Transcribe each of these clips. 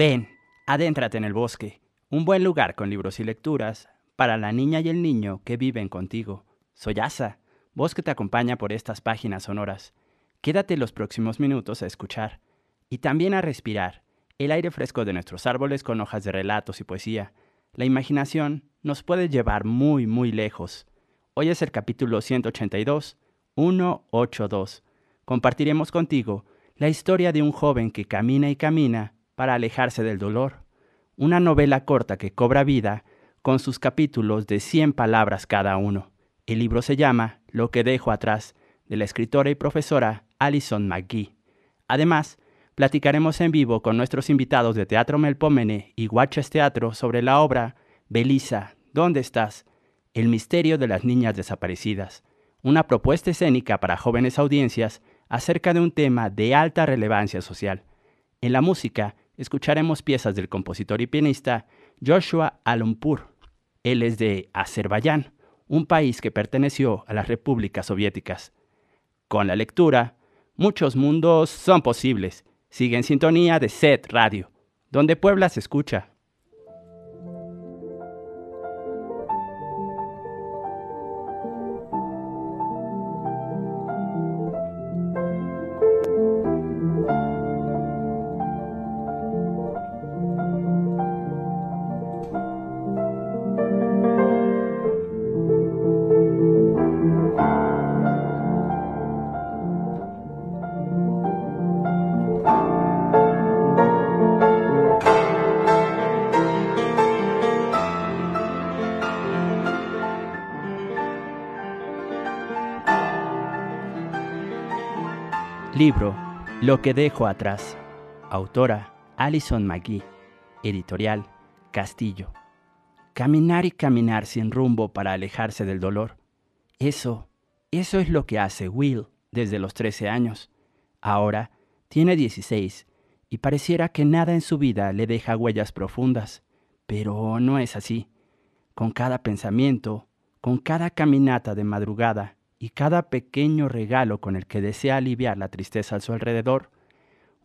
Ven, adéntrate en el bosque, un buen lugar con libros y lecturas para la niña y el niño que viven contigo. Soy Asa, que te acompaña por estas páginas sonoras. Quédate los próximos minutos a escuchar y también a respirar el aire fresco de nuestros árboles con hojas de relatos y poesía. La imaginación nos puede llevar muy, muy lejos. Hoy es el capítulo 182, 182. Compartiremos contigo la historia de un joven que camina y camina para alejarse del dolor. Una novela corta que cobra vida con sus capítulos de 100 palabras cada uno. El libro se llama Lo que dejo atrás, de la escritora y profesora Alison McGee. Además, platicaremos en vivo con nuestros invitados de Teatro Melpómene y Guaches Teatro sobre la obra Belisa, ¿dónde estás? El misterio de las niñas desaparecidas, una propuesta escénica para jóvenes audiencias acerca de un tema de alta relevancia social. En la música, escucharemos piezas del compositor y pianista Joshua Alumpur. Él es de Azerbaiyán, un país que perteneció a las repúblicas soviéticas. Con la lectura, muchos mundos son posibles. Sigue en sintonía de Set Radio, donde Puebla se escucha. Libro Lo que dejo atrás. Autora Alison McGee. Editorial Castillo. Caminar y caminar sin rumbo para alejarse del dolor. Eso, eso es lo que hace Will desde los 13 años. Ahora tiene 16 y pareciera que nada en su vida le deja huellas profundas, pero no es así. Con cada pensamiento, con cada caminata de madrugada, y cada pequeño regalo con el que desea aliviar la tristeza a su alrededor,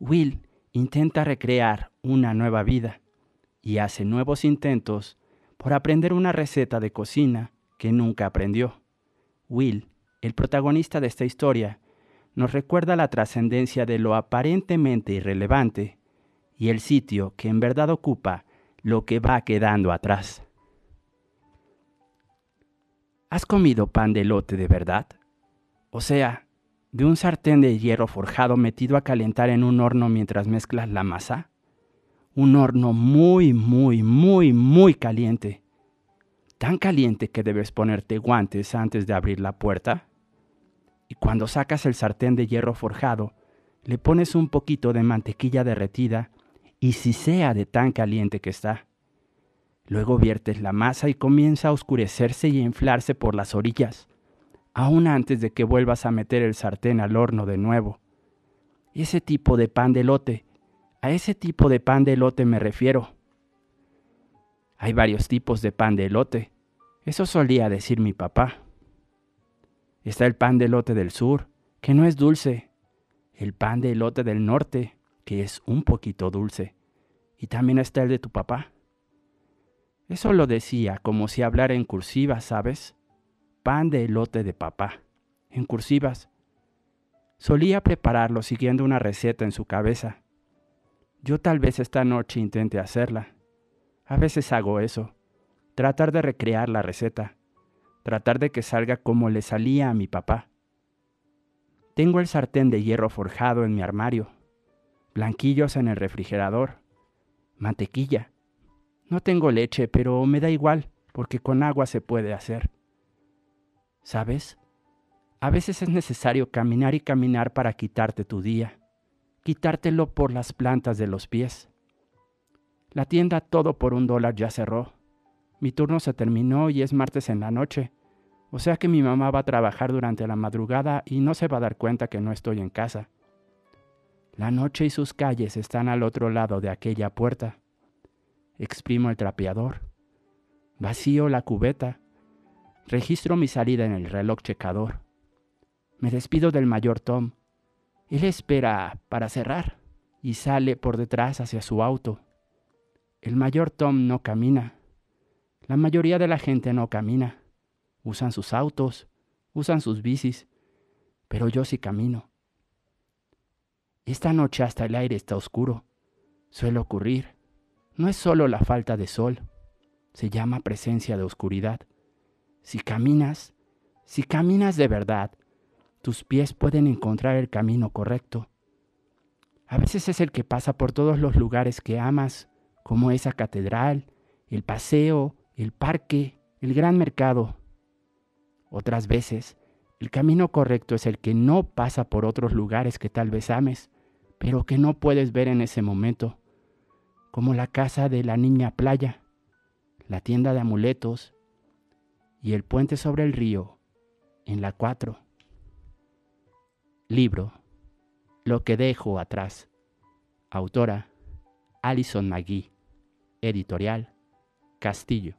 Will intenta recrear una nueva vida y hace nuevos intentos por aprender una receta de cocina que nunca aprendió. Will, el protagonista de esta historia, nos recuerda la trascendencia de lo aparentemente irrelevante y el sitio que en verdad ocupa lo que va quedando atrás. ¿Has comido pan de lote de verdad? O sea, de un sartén de hierro forjado metido a calentar en un horno mientras mezclas la masa? Un horno muy, muy, muy, muy caliente. Tan caliente que debes ponerte guantes antes de abrir la puerta. Y cuando sacas el sartén de hierro forjado, le pones un poquito de mantequilla derretida y si sea de tan caliente que está. Luego viertes la masa y comienza a oscurecerse y a inflarse por las orillas, aún antes de que vuelvas a meter el sartén al horno de nuevo. Ese tipo de pan de lote, a ese tipo de pan de elote me refiero. Hay varios tipos de pan de elote, eso solía decir mi papá. Está el pan de elote del sur, que no es dulce, el pan de elote del norte, que es un poquito dulce, y también está el de tu papá. Eso lo decía como si hablara en cursivas, ¿sabes? Pan de elote de papá, en cursivas. Solía prepararlo siguiendo una receta en su cabeza. Yo tal vez esta noche intente hacerla. A veces hago eso, tratar de recrear la receta, tratar de que salga como le salía a mi papá. Tengo el sartén de hierro forjado en mi armario, blanquillos en el refrigerador, mantequilla, no tengo leche, pero me da igual, porque con agua se puede hacer. ¿Sabes? A veces es necesario caminar y caminar para quitarte tu día, quitártelo por las plantas de los pies. La tienda todo por un dólar ya cerró. Mi turno se terminó y es martes en la noche, o sea que mi mamá va a trabajar durante la madrugada y no se va a dar cuenta que no estoy en casa. La noche y sus calles están al otro lado de aquella puerta exprimo el trapeador, vacío la cubeta, registro mi salida en el reloj checador. Me despido del mayor Tom. Él espera para cerrar y sale por detrás hacia su auto. El mayor Tom no camina. La mayoría de la gente no camina. Usan sus autos, usan sus bicis, pero yo sí camino. Esta noche hasta el aire está oscuro. Suele ocurrir no es solo la falta de sol, se llama presencia de oscuridad. Si caminas, si caminas de verdad, tus pies pueden encontrar el camino correcto. A veces es el que pasa por todos los lugares que amas, como esa catedral, el paseo, el parque, el gran mercado. Otras veces, el camino correcto es el que no pasa por otros lugares que tal vez ames, pero que no puedes ver en ese momento como la casa de la niña playa, la tienda de amuletos y el puente sobre el río en la 4. Libro Lo que dejo atrás. Autora Alison McGee. Editorial Castillo.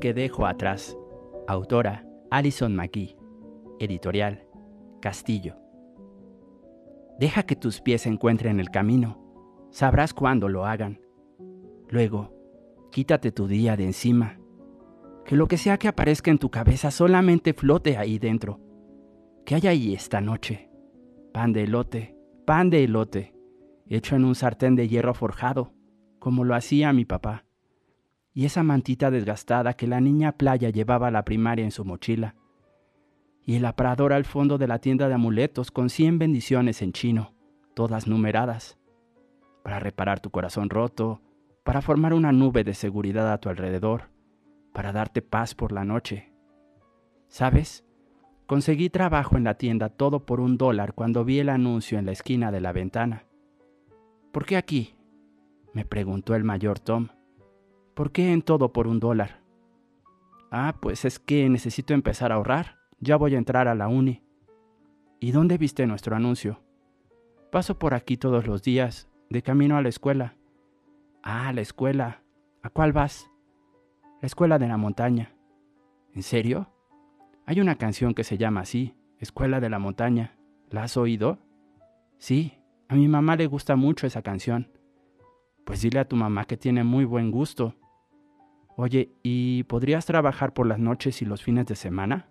Que dejo atrás. Autora Alison McGee. Editorial Castillo. Deja que tus pies encuentren el camino. Sabrás cuándo lo hagan. Luego, quítate tu día de encima. Que lo que sea que aparezca en tu cabeza solamente flote ahí dentro. ¿Qué hay ahí esta noche? Pan de elote, pan de elote, hecho en un sartén de hierro forjado, como lo hacía mi papá y esa mantita desgastada que la niña playa llevaba a la primaria en su mochila, y el aparador al fondo de la tienda de amuletos con cien bendiciones en chino, todas numeradas, para reparar tu corazón roto, para formar una nube de seguridad a tu alrededor, para darte paz por la noche. ¿Sabes? Conseguí trabajo en la tienda todo por un dólar cuando vi el anuncio en la esquina de la ventana. ¿Por qué aquí? me preguntó el mayor Tom. ¿Por qué en todo por un dólar? Ah, pues es que necesito empezar a ahorrar. Ya voy a entrar a la uni. ¿Y dónde viste nuestro anuncio? Paso por aquí todos los días, de camino a la escuela. Ah, la escuela. ¿A cuál vas? La escuela de la montaña. ¿En serio? Hay una canción que se llama así, Escuela de la Montaña. ¿La has oído? Sí, a mi mamá le gusta mucho esa canción. Pues dile a tu mamá que tiene muy buen gusto. Oye, ¿y podrías trabajar por las noches y los fines de semana?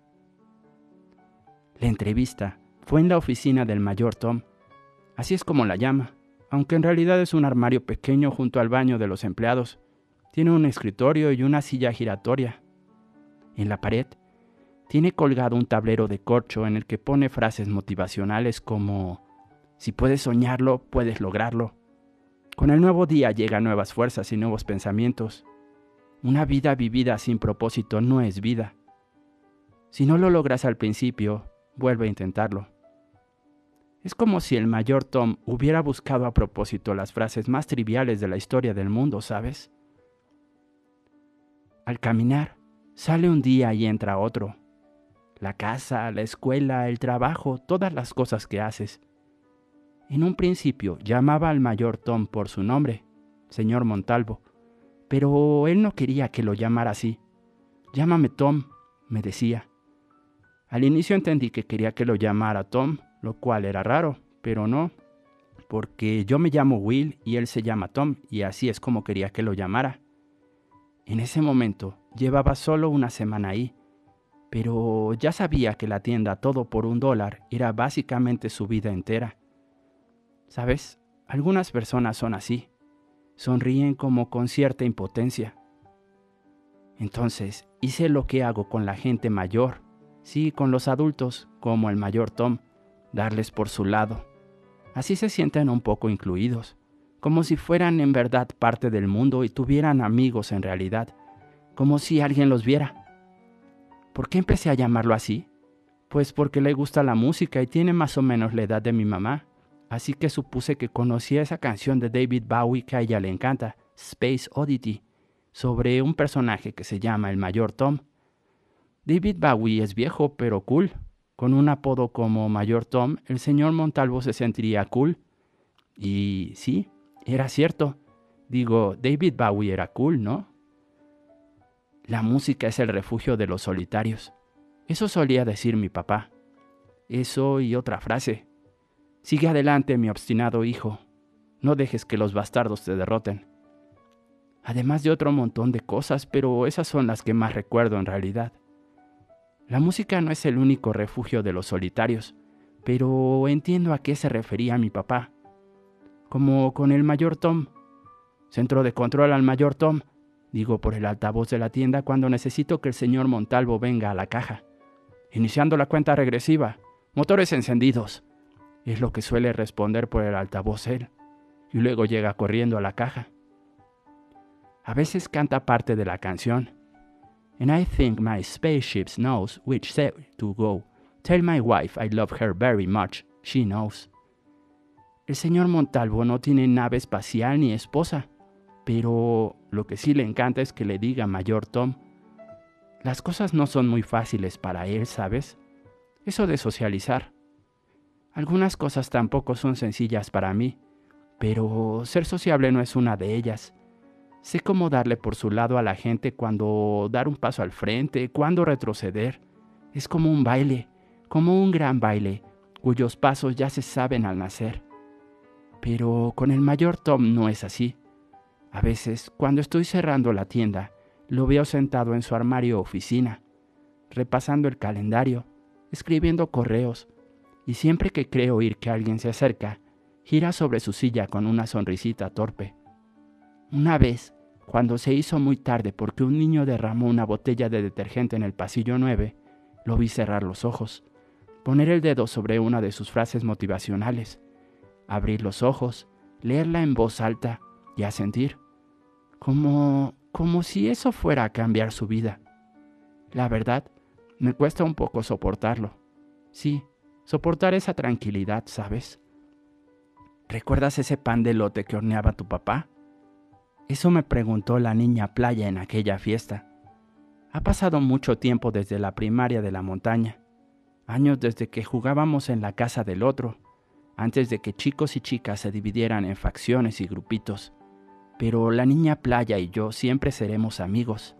La entrevista fue en la oficina del mayor Tom. Así es como la llama, aunque en realidad es un armario pequeño junto al baño de los empleados. Tiene un escritorio y una silla giratoria. En la pared tiene colgado un tablero de corcho en el que pone frases motivacionales como si puedes soñarlo, puedes lograrlo. Con el nuevo día llegan nuevas fuerzas y nuevos pensamientos. Una vida vivida sin propósito no es vida. Si no lo logras al principio, vuelve a intentarlo. Es como si el mayor Tom hubiera buscado a propósito las frases más triviales de la historia del mundo, ¿sabes? Al caminar, sale un día y entra otro. La casa, la escuela, el trabajo, todas las cosas que haces. En un principio llamaba al mayor Tom por su nombre, señor Montalvo, pero él no quería que lo llamara así. Llámame Tom, me decía. Al inicio entendí que quería que lo llamara Tom, lo cual era raro, pero no, porque yo me llamo Will y él se llama Tom, y así es como quería que lo llamara. En ese momento llevaba solo una semana ahí, pero ya sabía que la tienda todo por un dólar era básicamente su vida entera. ¿Sabes? Algunas personas son así sonríen como con cierta impotencia. Entonces hice lo que hago con la gente mayor, sí, con los adultos, como el mayor Tom, darles por su lado. Así se sienten un poco incluidos, como si fueran en verdad parte del mundo y tuvieran amigos en realidad, como si alguien los viera. ¿Por qué empecé a llamarlo así? Pues porque le gusta la música y tiene más o menos la edad de mi mamá así que supuse que conocía esa canción de David Bowie que a ella le encanta, Space Oddity, sobre un personaje que se llama el Mayor Tom. David Bowie es viejo pero cool. Con un apodo como Mayor Tom, el señor Montalvo se sentiría cool. Y sí, era cierto. Digo, David Bowie era cool, ¿no? La música es el refugio de los solitarios. Eso solía decir mi papá. Eso y otra frase, Sigue adelante, mi obstinado hijo. No dejes que los bastardos te derroten. Además de otro montón de cosas, pero esas son las que más recuerdo en realidad. La música no es el único refugio de los solitarios, pero entiendo a qué se refería mi papá. Como con el mayor Tom. Centro de control al mayor Tom, digo por el altavoz de la tienda cuando necesito que el señor Montalvo venga a la caja. Iniciando la cuenta regresiva. Motores encendidos es lo que suele responder por el altavoz él, y luego llega corriendo a la caja. A veces canta parte de la canción. And I think my spaceship knows which way to go. Tell my wife I love her very much. She knows. El señor Montalvo no tiene nave espacial ni esposa, pero lo que sí le encanta es que le diga mayor Tom. Las cosas no son muy fáciles para él, ¿sabes? Eso de socializar. Algunas cosas tampoco son sencillas para mí, pero ser sociable no es una de ellas. Sé cómo darle por su lado a la gente cuando dar un paso al frente, cuando retroceder. Es como un baile, como un gran baile, cuyos pasos ya se saben al nacer. Pero con el mayor Tom no es así. A veces, cuando estoy cerrando la tienda, lo veo sentado en su armario oficina, repasando el calendario, escribiendo correos, y siempre que cree oír que alguien se acerca, gira sobre su silla con una sonrisita torpe. Una vez, cuando se hizo muy tarde porque un niño derramó una botella de detergente en el pasillo 9, lo vi cerrar los ojos, poner el dedo sobre una de sus frases motivacionales, abrir los ojos, leerla en voz alta y asentir, como como si eso fuera a cambiar su vida. La verdad, Me cuesta un poco soportarlo. Sí, soportar esa tranquilidad, ¿sabes? ¿Recuerdas ese pan de lote que horneaba tu papá? Eso me preguntó la niña playa en aquella fiesta. Ha pasado mucho tiempo desde la primaria de la montaña, años desde que jugábamos en la casa del otro, antes de que chicos y chicas se dividieran en facciones y grupitos. Pero la niña playa y yo siempre seremos amigos.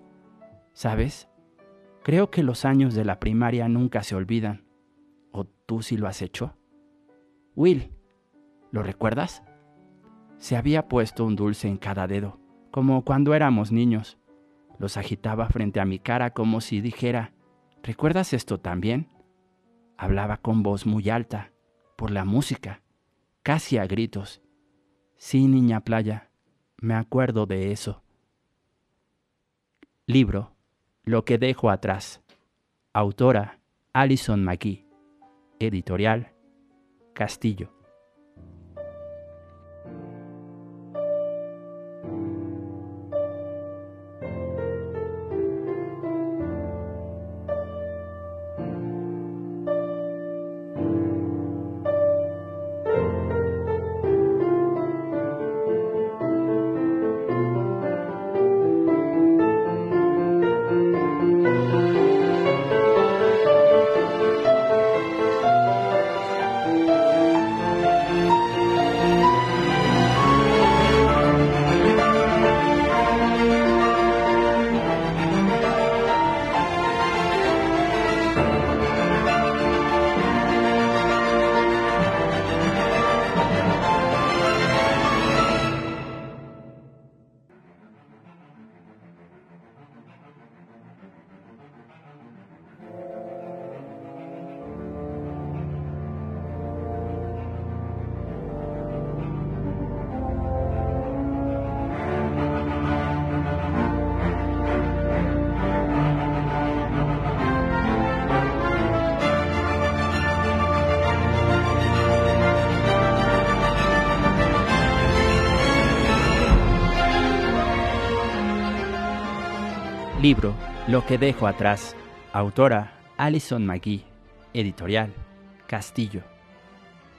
¿Sabes? Creo que los años de la primaria nunca se olvidan. ¿O tú sí lo has hecho? Will, ¿lo recuerdas? Se había puesto un dulce en cada dedo, como cuando éramos niños. Los agitaba frente a mi cara como si dijera, ¿recuerdas esto también? Hablaba con voz muy alta, por la música, casi a gritos. Sí, niña playa, me acuerdo de eso. Libro Lo que dejo atrás. Autora Alison McGee. Editorial Castillo. Libro Lo que dejo atrás. Autora Alison McGee. Editorial Castillo.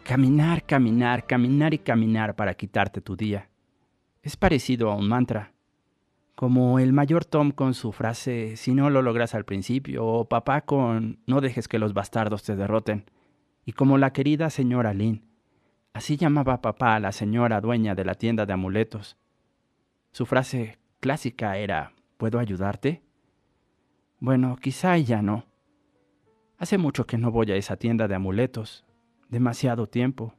Caminar, caminar, caminar y caminar para quitarte tu día. Es parecido a un mantra. Como el mayor Tom con su frase si no lo logras al principio o papá con no dejes que los bastardos te derroten. Y como la querida señora Lynn. Así llamaba papá a la señora dueña de la tienda de amuletos. Su frase clásica era ¿Puedo ayudarte? Bueno, quizá ya no. Hace mucho que no voy a esa tienda de amuletos. Demasiado tiempo.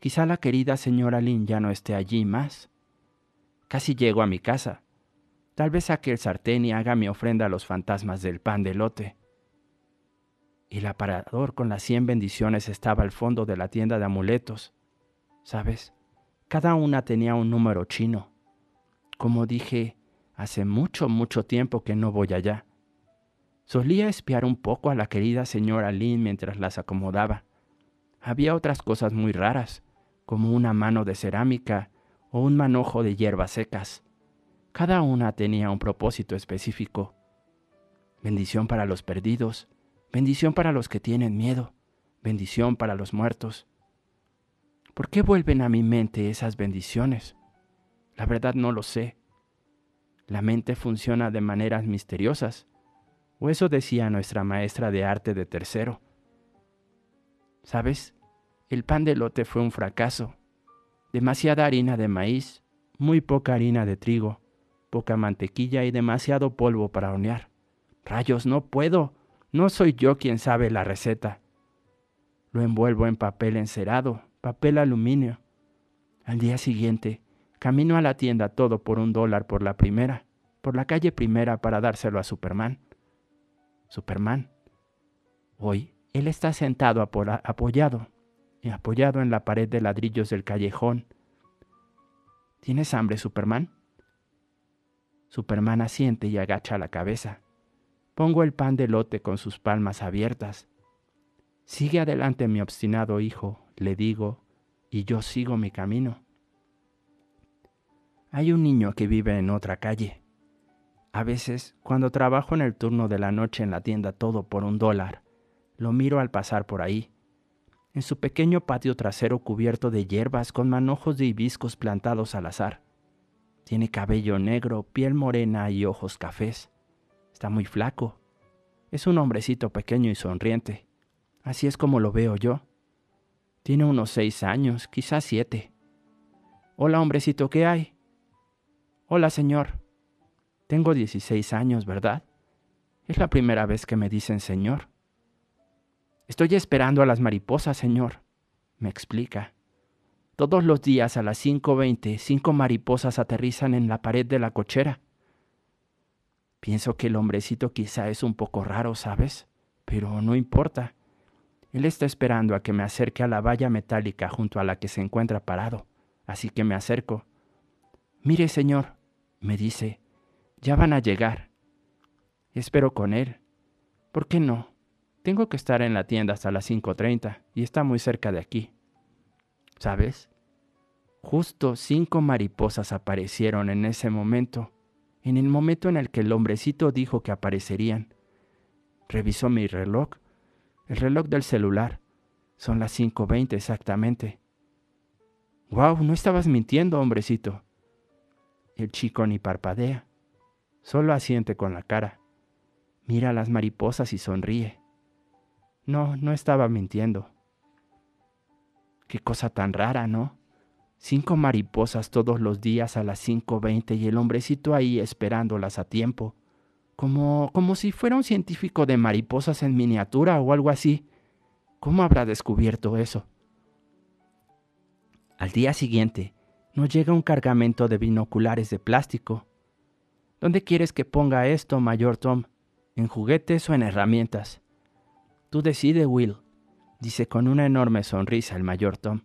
Quizá la querida señora Lin ya no esté allí más. Casi llego a mi casa. Tal vez saque el sartén y haga mi ofrenda a los fantasmas del pan de lote. El aparador con las cien bendiciones estaba al fondo de la tienda de amuletos. ¿Sabes? Cada una tenía un número chino. Como dije, Hace mucho, mucho tiempo que no voy allá. Solía espiar un poco a la querida señora Lynn mientras las acomodaba. Había otras cosas muy raras, como una mano de cerámica o un manojo de hierbas secas. Cada una tenía un propósito específico. Bendición para los perdidos, bendición para los que tienen miedo, bendición para los muertos. ¿Por qué vuelven a mi mente esas bendiciones? La verdad no lo sé. La mente funciona de maneras misteriosas, o eso decía nuestra maestra de arte de tercero. ¿Sabes? El pan de lote fue un fracaso. Demasiada harina de maíz, muy poca harina de trigo, poca mantequilla y demasiado polvo para hornear. Rayos, no puedo. No soy yo quien sabe la receta. Lo envuelvo en papel encerado, papel aluminio. Al día siguiente, Camino a la tienda todo por un dólar por la primera, por la calle primera para dárselo a Superman. Superman. Hoy él está sentado apoyado, apoyado en la pared de ladrillos del callejón. ¿Tienes hambre, Superman? Superman asiente y agacha la cabeza. Pongo el pan de lote con sus palmas abiertas. Sigue adelante, mi obstinado hijo, le digo, y yo sigo mi camino. Hay un niño que vive en otra calle. A veces, cuando trabajo en el turno de la noche en la tienda todo por un dólar, lo miro al pasar por ahí, en su pequeño patio trasero cubierto de hierbas con manojos de hibiscos plantados al azar. Tiene cabello negro, piel morena y ojos cafés. Está muy flaco. Es un hombrecito pequeño y sonriente. Así es como lo veo yo. Tiene unos seis años, quizás siete. Hola, hombrecito, ¿qué hay? Hola, señor. Tengo 16 años, ¿verdad? Es la primera vez que me dicen señor. Estoy esperando a las mariposas, señor, me explica. Todos los días a las 5.20, cinco mariposas aterrizan en la pared de la cochera. Pienso que el hombrecito quizá es un poco raro, ¿sabes? Pero no importa. Él está esperando a que me acerque a la valla metálica junto a la que se encuentra parado, así que me acerco. Mire, señor, me dice, ya van a llegar. Espero con él. ¿Por qué no? Tengo que estar en la tienda hasta las 5.30 y está muy cerca de aquí. ¿Sabes? Justo cinco mariposas aparecieron en ese momento, en el momento en el que el hombrecito dijo que aparecerían. Revisó mi reloj, el reloj del celular. Son las 5.20 exactamente. ¡Wow! No estabas mintiendo, hombrecito. El chico ni parpadea. Solo asiente con la cara. Mira a las mariposas y sonríe. No, no estaba mintiendo. Qué cosa tan rara, ¿no? Cinco mariposas todos los días a las 5.20 y el hombrecito ahí esperándolas a tiempo. Como, como si fuera un científico de mariposas en miniatura o algo así. ¿Cómo habrá descubierto eso? Al día siguiente, nos llega un cargamento de binoculares de plástico. ¿Dónde quieres que ponga esto, mayor Tom? ¿En juguetes o en herramientas? Tú decide, Will, dice con una enorme sonrisa el mayor Tom.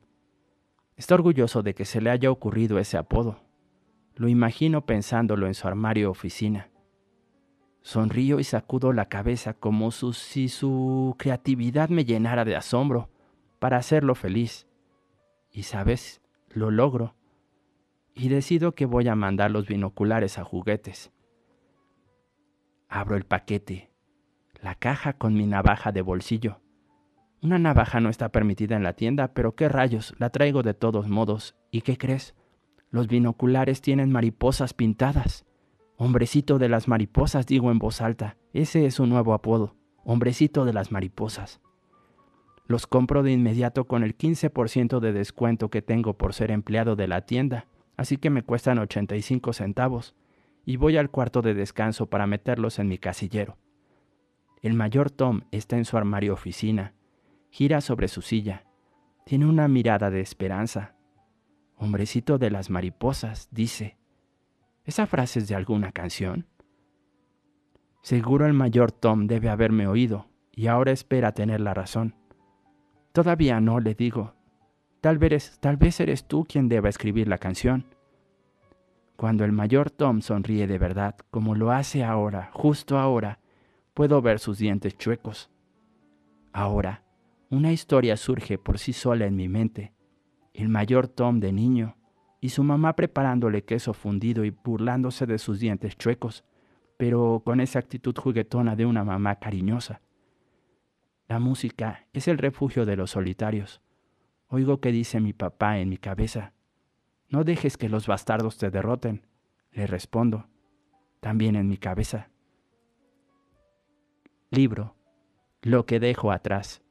Está orgulloso de que se le haya ocurrido ese apodo. Lo imagino pensándolo en su armario oficina. Sonrío y sacudo la cabeza como si su creatividad me llenara de asombro para hacerlo feliz. Y sabes, lo logro y decido que voy a mandar los binoculares a juguetes. Abro el paquete, la caja con mi navaja de bolsillo. Una navaja no está permitida en la tienda, pero qué rayos, la traigo de todos modos. ¿Y qué crees? Los binoculares tienen mariposas pintadas. Hombrecito de las mariposas, digo en voz alta. Ese es su nuevo apodo. Hombrecito de las mariposas. Los compro de inmediato con el 15% de descuento que tengo por ser empleado de la tienda así que me cuestan 85 centavos, y voy al cuarto de descanso para meterlos en mi casillero. El mayor Tom está en su armario oficina, gira sobre su silla, tiene una mirada de esperanza. Hombrecito de las mariposas, dice. ¿Esa frase es de alguna canción? Seguro el mayor Tom debe haberme oído, y ahora espera tener la razón. Todavía no, le digo, Tal vez, tal vez eres tú quien deba escribir la canción. Cuando el mayor Tom sonríe de verdad, como lo hace ahora, justo ahora, puedo ver sus dientes chuecos. Ahora, una historia surge por sí sola en mi mente. El mayor Tom de niño y su mamá preparándole queso fundido y burlándose de sus dientes chuecos, pero con esa actitud juguetona de una mamá cariñosa. La música es el refugio de los solitarios. Oigo que dice mi papá en mi cabeza. No dejes que los bastardos te derroten. Le respondo, también en mi cabeza. Libro, Lo que dejo atrás.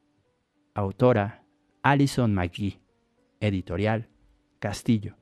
Autora, Alison McGee. Editorial, Castillo.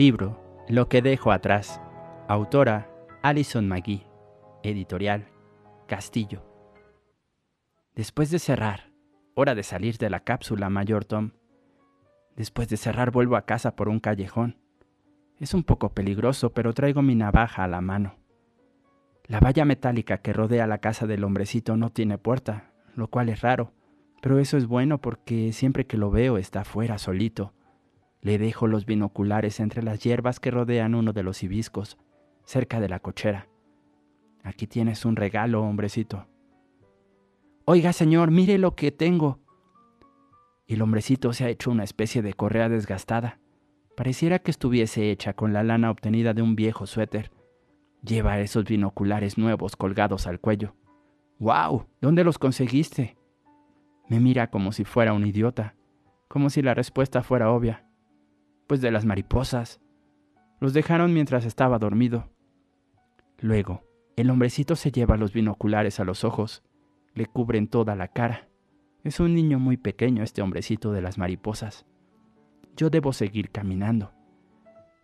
Libro Lo que dejo atrás. Autora Alison McGee. Editorial Castillo. Después de cerrar, hora de salir de la cápsula, Mayor Tom. Después de cerrar vuelvo a casa por un callejón. Es un poco peligroso, pero traigo mi navaja a la mano. La valla metálica que rodea la casa del hombrecito no tiene puerta, lo cual es raro, pero eso es bueno porque siempre que lo veo está fuera solito. Le dejo los binoculares entre las hierbas que rodean uno de los hibiscos, cerca de la cochera. Aquí tienes un regalo, hombrecito. Oiga, señor, mire lo que tengo. Y el hombrecito se ha hecho una especie de correa desgastada. Pareciera que estuviese hecha con la lana obtenida de un viejo suéter. Lleva esos binoculares nuevos colgados al cuello. ¡Wow! ¿Dónde los conseguiste? Me mira como si fuera un idiota, como si la respuesta fuera obvia. Pues de las mariposas. Los dejaron mientras estaba dormido. Luego, el hombrecito se lleva los binoculares a los ojos, le cubren toda la cara. Es un niño muy pequeño este hombrecito de las mariposas. Yo debo seguir caminando.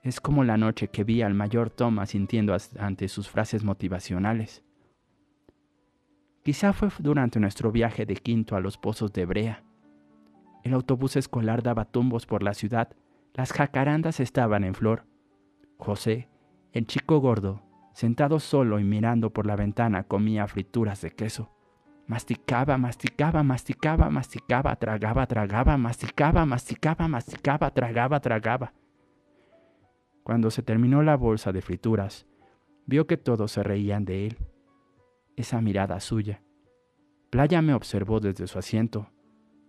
Es como la noche que vi al mayor Tom asintiendo ante sus frases motivacionales. Quizá fue durante nuestro viaje de Quinto a los pozos de Brea. El autobús escolar daba tumbos por la ciudad, las jacarandas estaban en flor. José, el chico gordo, sentado solo y mirando por la ventana, comía frituras de queso. Masticaba, masticaba, masticaba, masticaba, tragaba, tragaba, masticaba, masticaba, masticaba, tragaba, tragaba. Cuando se terminó la bolsa de frituras, vio que todos se reían de él esa mirada suya. Playa me observó desde su asiento.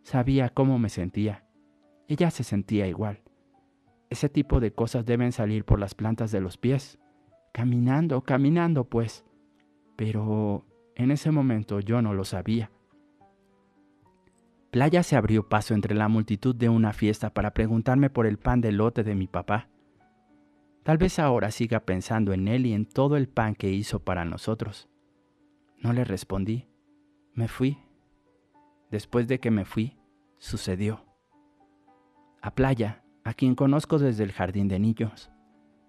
Sabía cómo me sentía. Ella se sentía igual. Ese tipo de cosas deben salir por las plantas de los pies. Caminando, caminando, pues. Pero en ese momento yo no lo sabía. Playa se abrió paso entre la multitud de una fiesta para preguntarme por el pan de lote de mi papá. Tal vez ahora siga pensando en él y en todo el pan que hizo para nosotros. No le respondí. Me fui. Después de que me fui, sucedió. A Playa, a quien conozco desde el jardín de niños.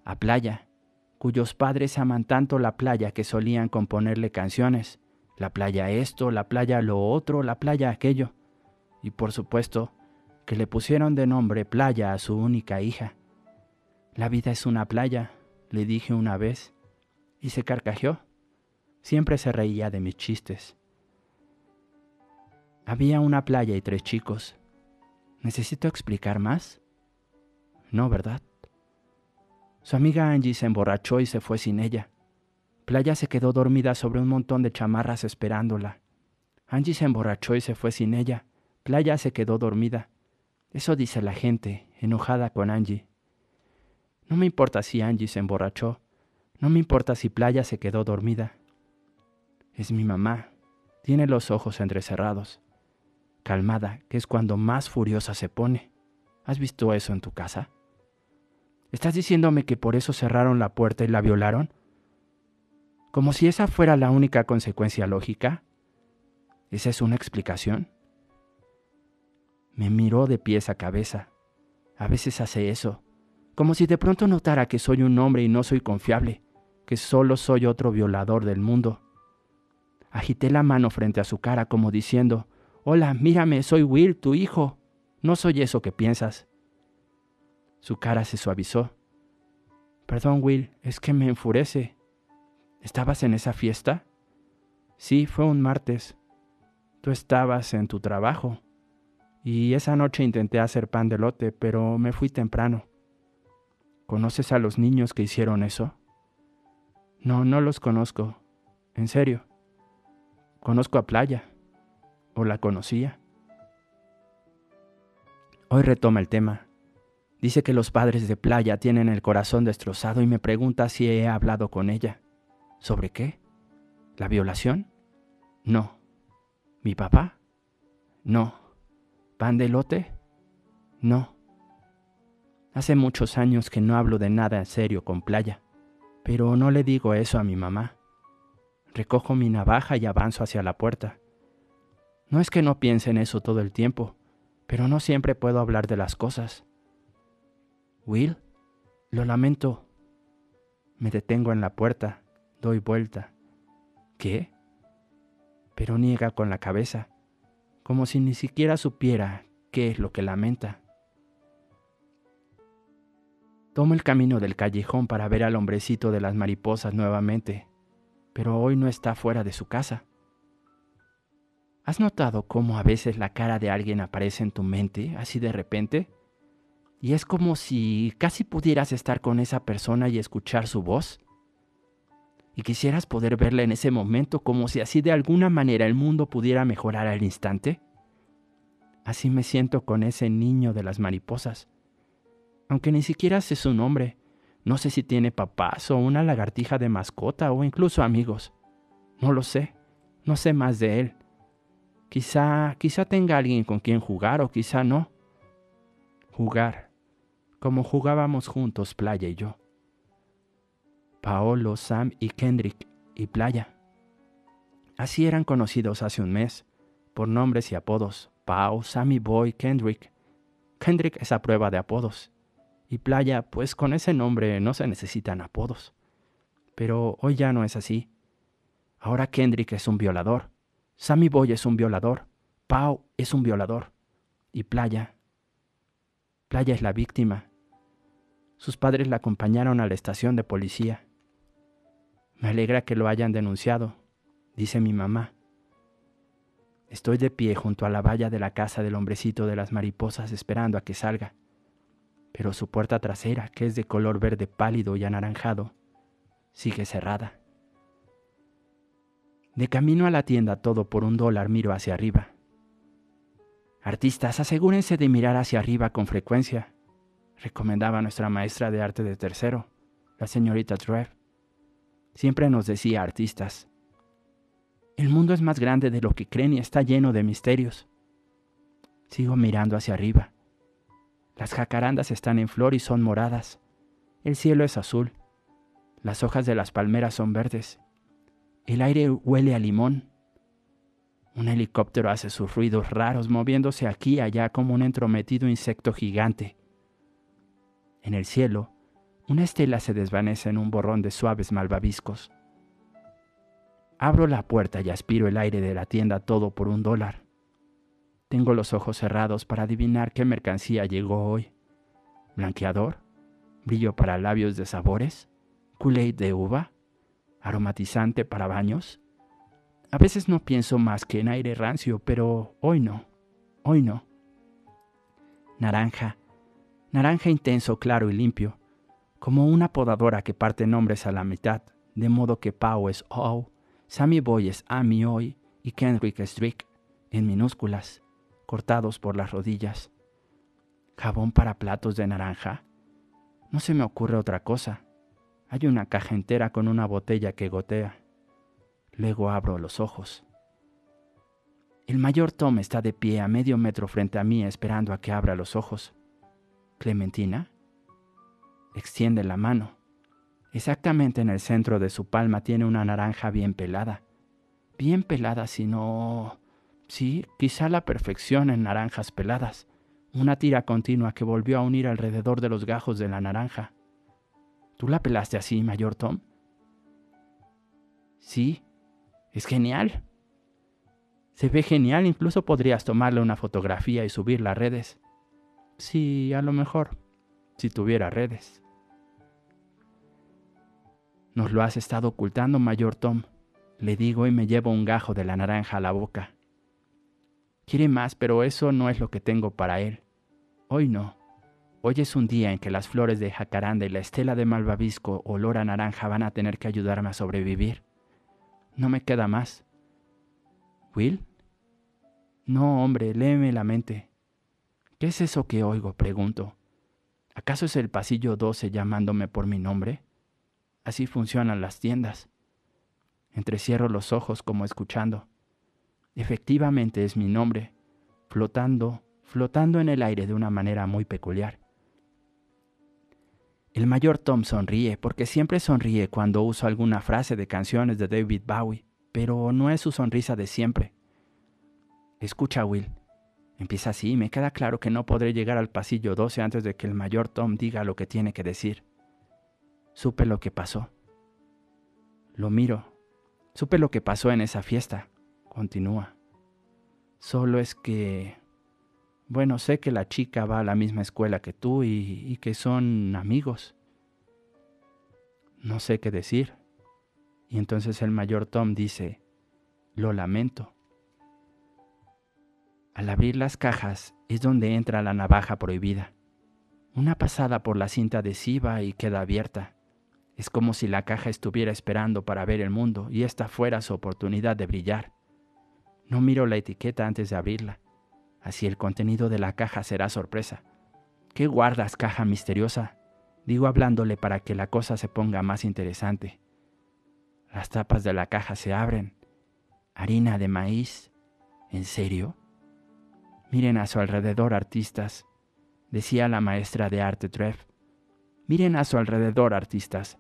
A Playa, cuyos padres aman tanto la playa que solían componerle canciones. La playa esto, la playa lo otro, la playa aquello. Y por supuesto, que le pusieron de nombre Playa a su única hija. La vida es una playa, le dije una vez, y se carcajeó. Siempre se reía de mis chistes. Había una playa y tres chicos. ¿Necesito explicar más? No, ¿verdad? Su amiga Angie se emborrachó y se fue sin ella. Playa se quedó dormida sobre un montón de chamarras esperándola. Angie se emborrachó y se fue sin ella. Playa se quedó dormida. Eso dice la gente, enojada con Angie. No me importa si Angie se emborrachó. No me importa si Playa se quedó dormida. Es mi mamá. Tiene los ojos entrecerrados. Calmada, que es cuando más furiosa se pone. ¿Has visto eso en tu casa? ¿Estás diciéndome que por eso cerraron la puerta y la violaron? Como si esa fuera la única consecuencia lógica. ¿Esa es una explicación? Me miró de pies a cabeza. A veces hace eso, como si de pronto notara que soy un hombre y no soy confiable, que solo soy otro violador del mundo. Agité la mano frente a su cara como diciendo, Hola, mírame, soy Will, tu hijo. No soy eso que piensas. Su cara se suavizó. Perdón, Will, es que me enfurece. ¿Estabas en esa fiesta? Sí, fue un martes. Tú estabas en tu trabajo. Y esa noche intenté hacer pan de lote, pero me fui temprano. ¿Conoces a los niños que hicieron eso? No, no los conozco. En serio. Conozco a Playa. ¿O la conocía? Hoy retoma el tema. Dice que los padres de Playa tienen el corazón destrozado y me pregunta si he hablado con ella. ¿Sobre qué? ¿La violación? No. ¿Mi papá? No. ¿Pan de lote? No. Hace muchos años que no hablo de nada en serio con Playa, pero no le digo eso a mi mamá. Recojo mi navaja y avanzo hacia la puerta. No es que no piense en eso todo el tiempo, pero no siempre puedo hablar de las cosas. Will, Lo lamento. Me detengo en la puerta, doy vuelta. ¿Qué? Pero niega con la cabeza, como si ni siquiera supiera qué es lo que lamenta. Tomo el camino del callejón para ver al hombrecito de las mariposas nuevamente, pero hoy no está fuera de su casa. ¿Has notado cómo a veces la cara de alguien aparece en tu mente así de repente? Y es como si casi pudieras estar con esa persona y escuchar su voz. Y quisieras poder verla en ese momento como si así de alguna manera el mundo pudiera mejorar al instante. Así me siento con ese niño de las mariposas. Aunque ni siquiera sé su nombre. No sé si tiene papás o una lagartija de mascota o incluso amigos. No lo sé. No sé más de él. Quizá, quizá tenga alguien con quien jugar o quizá no. Jugar como jugábamos juntos Playa y yo. Paolo, Sam y Kendrick y Playa. Así eran conocidos hace un mes, por nombres y apodos. Pau, Sammy Boy, Kendrick. Kendrick es a prueba de apodos. Y Playa, pues con ese nombre no se necesitan apodos. Pero hoy ya no es así. Ahora Kendrick es un violador. Sammy Boy es un violador. Pau es un violador. Y Playa. Playa es la víctima. Sus padres la acompañaron a la estación de policía. Me alegra que lo hayan denunciado, dice mi mamá. Estoy de pie junto a la valla de la casa del hombrecito de las mariposas esperando a que salga, pero su puerta trasera, que es de color verde pálido y anaranjado, sigue cerrada. De camino a la tienda todo por un dólar miro hacia arriba. Artistas, asegúrense de mirar hacia arriba con frecuencia recomendaba nuestra maestra de arte de tercero, la señorita Trev. Siempre nos decía artistas, el mundo es más grande de lo que creen y está lleno de misterios. Sigo mirando hacia arriba. Las jacarandas están en flor y son moradas. El cielo es azul. Las hojas de las palmeras son verdes. El aire huele a limón. Un helicóptero hace sus ruidos raros moviéndose aquí y allá como un entrometido insecto gigante. En el cielo, una estela se desvanece en un borrón de suaves malvaviscos. Abro la puerta y aspiro el aire de la tienda todo por un dólar. Tengo los ojos cerrados para adivinar qué mercancía llegó hoy. ¿Blanqueador? ¿Brillo para labios de sabores? ¿Kool-Aid de uva? ¿Aromatizante para baños? A veces no pienso más que en aire rancio, pero hoy no, hoy no. Naranja, naranja intenso, claro y limpio, como una podadora que parte nombres a la mitad, de modo que Pau es O, Sammy Boy es Amy hoy y Kendrick es en minúsculas, cortados por las rodillas. ¿Jabón para platos de naranja? No se me ocurre otra cosa. Hay una caja entera con una botella que gotea. Luego abro los ojos. El mayor Tom está de pie a medio metro frente a mí esperando a que abra los ojos. Clementina extiende la mano. Exactamente en el centro de su palma tiene una naranja bien pelada. Bien pelada, sino... Sí, quizá la perfección en naranjas peladas. Una tira continua que volvió a unir alrededor de los gajos de la naranja. ¿Tú la pelaste así, mayor Tom? Sí, es genial. Se ve genial, incluso podrías tomarle una fotografía y subirla a redes. Sí, a lo mejor, si tuviera redes. Nos lo has estado ocultando, mayor Tom, le digo y me llevo un gajo de la naranja a la boca. Quiere más, pero eso no es lo que tengo para él. Hoy no. Hoy es un día en que las flores de jacaranda y la estela de malvavisco olor a naranja van a tener que ayudarme a sobrevivir. No me queda más. ¿Will? No, hombre, léeme la mente. ¿Qué es eso que oigo? pregunto. ¿Acaso es el pasillo 12 llamándome por mi nombre? Así funcionan las tiendas. Entrecierro los ojos como escuchando. Efectivamente es mi nombre, flotando, flotando en el aire de una manera muy peculiar. El mayor Tom sonríe porque siempre sonríe cuando uso alguna frase de canciones de David Bowie, pero no es su sonrisa de siempre. Escucha, Will, Empieza así, me queda claro que no podré llegar al pasillo 12 antes de que el mayor Tom diga lo que tiene que decir. supe lo que pasó. Lo miro. Supe lo que pasó en esa fiesta. Continúa. Solo es que... Bueno, sé que la chica va a la misma escuela que tú y, y que son amigos. No sé qué decir. Y entonces el mayor Tom dice, lo lamento. Al abrir las cajas es donde entra la navaja prohibida. Una pasada por la cinta adhesiva y queda abierta. Es como si la caja estuviera esperando para ver el mundo y esta fuera su oportunidad de brillar. No miro la etiqueta antes de abrirla. Así el contenido de la caja será sorpresa. ¿Qué guardas, caja misteriosa? Digo hablándole para que la cosa se ponga más interesante. Las tapas de la caja se abren. Harina de maíz. ¿En serio? Miren a su alrededor, artistas, decía la maestra de arte Treff. Miren a su alrededor, artistas.